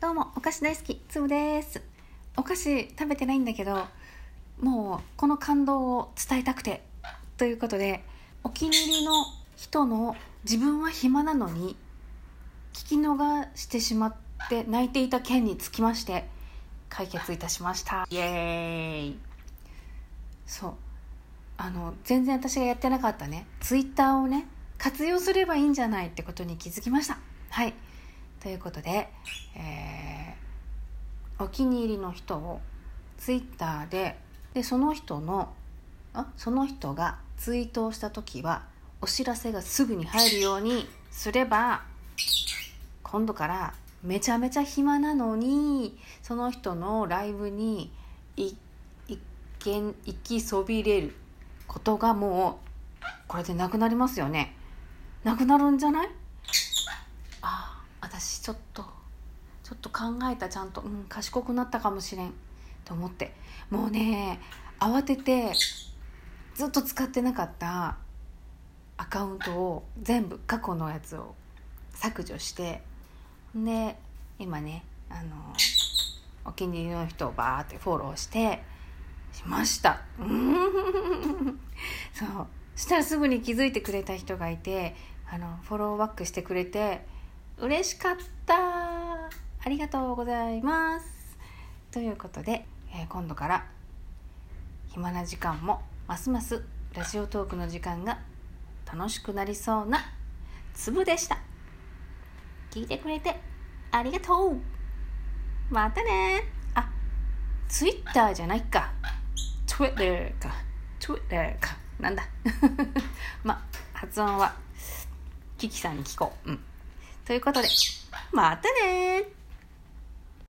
どうも、お菓子大好き、つぶです。お菓子食べてないんだけど、もうこの感動を伝えたくて、ということで、お気に入りの人の自分は暇なのに、聞き逃してしまって泣いていた件につきまして、解決いたしました。イエーイそう。あの、全然私がやってなかったね、ツイッターをね、活用すればいいんじゃないってことに気づきました。はい。ということで、えーお気に入りの人をツイッターででその人のあその人がツイートをした時はお知らせがすぐに入るようにすれば今度からめちゃめちゃ暇なのにその人のライブに一見行きそびれることがもうこれでなくなりますよね。なくなるんじゃない？ああ私ちょっとちょっと考えたちゃんとうん賢くなったかもしれんと思って。もうね慌ててずっと使ってなかったアカウントを全部過去のやつを削除してで今ねあのお気に入りの人をバーってフォローしてしました。うん。そう。したらすぐに気づいてくれた人がいてあのフォローバックしてくれて嬉しかったありがとうございます。ということで、えー今度から暇な時間もますますラジオトークの時間が楽しくなりそうな粒でした。聞いてくれてありがとう。またね。あツイッターじゃないか。Twitter か。Twitter か。なんだ。ま発音はキキさんに聞こう。うん。ということでまたね。